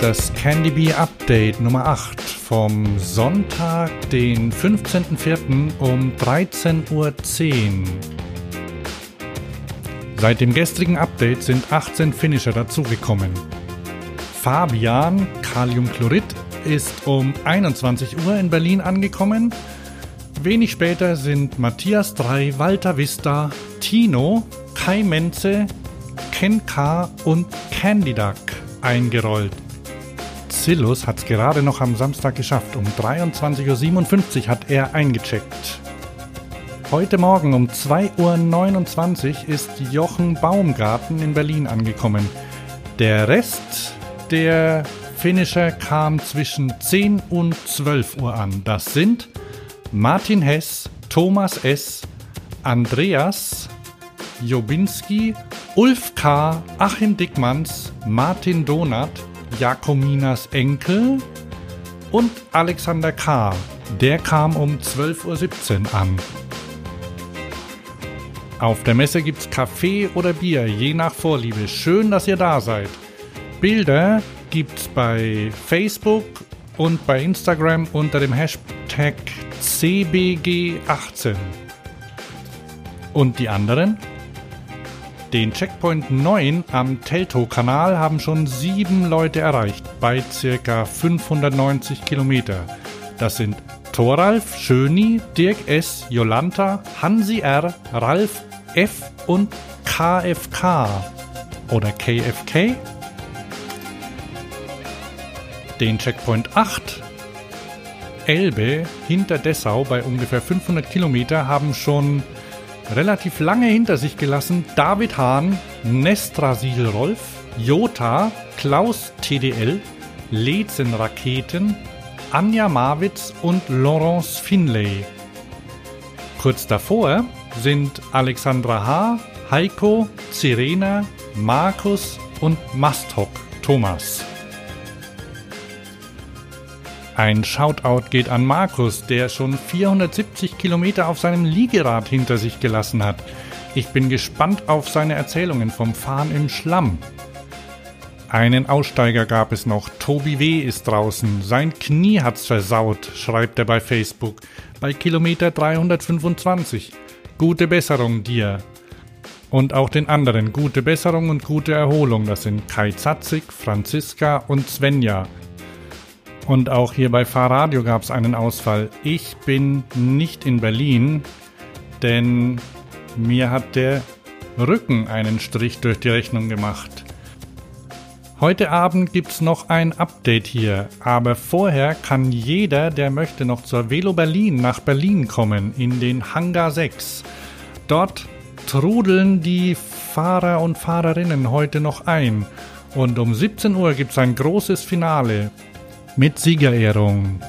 das Candy Bee Update Nummer 8 vom Sonntag, den 15.04. um 13.10 Uhr. Seit dem gestrigen Update sind 18 Finisher dazugekommen. Fabian Kaliumchlorid ist um 21 Uhr in Berlin angekommen. Wenig später sind Matthias 3, Walter Vista, Tino, Kai Menze, Ken K. und Candy Duck eingerollt. Zillus hat es gerade noch am Samstag geschafft. Um 23.57 Uhr hat er eingecheckt. Heute Morgen um 2.29 Uhr ist Jochen Baumgarten in Berlin angekommen. Der Rest der Finisher kam zwischen 10 und 12 Uhr an. Das sind Martin Hess, Thomas S., Andreas, Jobinski, Ulf K., Achim Dickmanns, Martin Donat, Jakominas Enkel und Alexander K. Der kam um 12.17 Uhr an. Auf der Messe gibt's Kaffee oder Bier, je nach Vorliebe. Schön, dass ihr da seid. Bilder gibt's bei Facebook und bei Instagram unter dem Hashtag CBG18. Und die anderen? Den Checkpoint 9 am Teltow-Kanal haben schon sieben Leute erreicht bei ca. 590 Kilometer. Das sind Thoralf, Schöni, Dirk S., Jolanta, Hansi R., Ralf F. und KFK oder KFK. Den Checkpoint 8 Elbe hinter Dessau bei ungefähr 500 Kilometer haben schon relativ lange hinter sich gelassen David Hahn, Nestrasil Rolf, Jota, Klaus TDL, Lezen Raketen, Anja Marwitz und Laurence Finlay. Kurz davor sind Alexandra H., Heiko, Serena, Markus und Mastok Thomas. Ein Shoutout geht an Markus, der schon 470 Kilometer auf seinem Liegerad hinter sich gelassen hat. Ich bin gespannt auf seine Erzählungen vom Fahren im Schlamm. Einen Aussteiger gab es noch. Tobi W. ist draußen. Sein Knie hat's versaut, schreibt er bei Facebook. Bei Kilometer 325. Gute Besserung dir. Und auch den anderen gute Besserung und gute Erholung. Das sind Kai Zatzig, Franziska und Svenja. Und auch hier bei Fahrradio gab es einen Ausfall. Ich bin nicht in Berlin, denn mir hat der Rücken einen Strich durch die Rechnung gemacht. Heute Abend gibt es noch ein Update hier, aber vorher kann jeder, der möchte, noch zur Velo Berlin nach Berlin kommen, in den Hangar 6. Dort trudeln die Fahrer und Fahrerinnen heute noch ein. Und um 17 Uhr gibt es ein großes Finale mit Siegerehrung.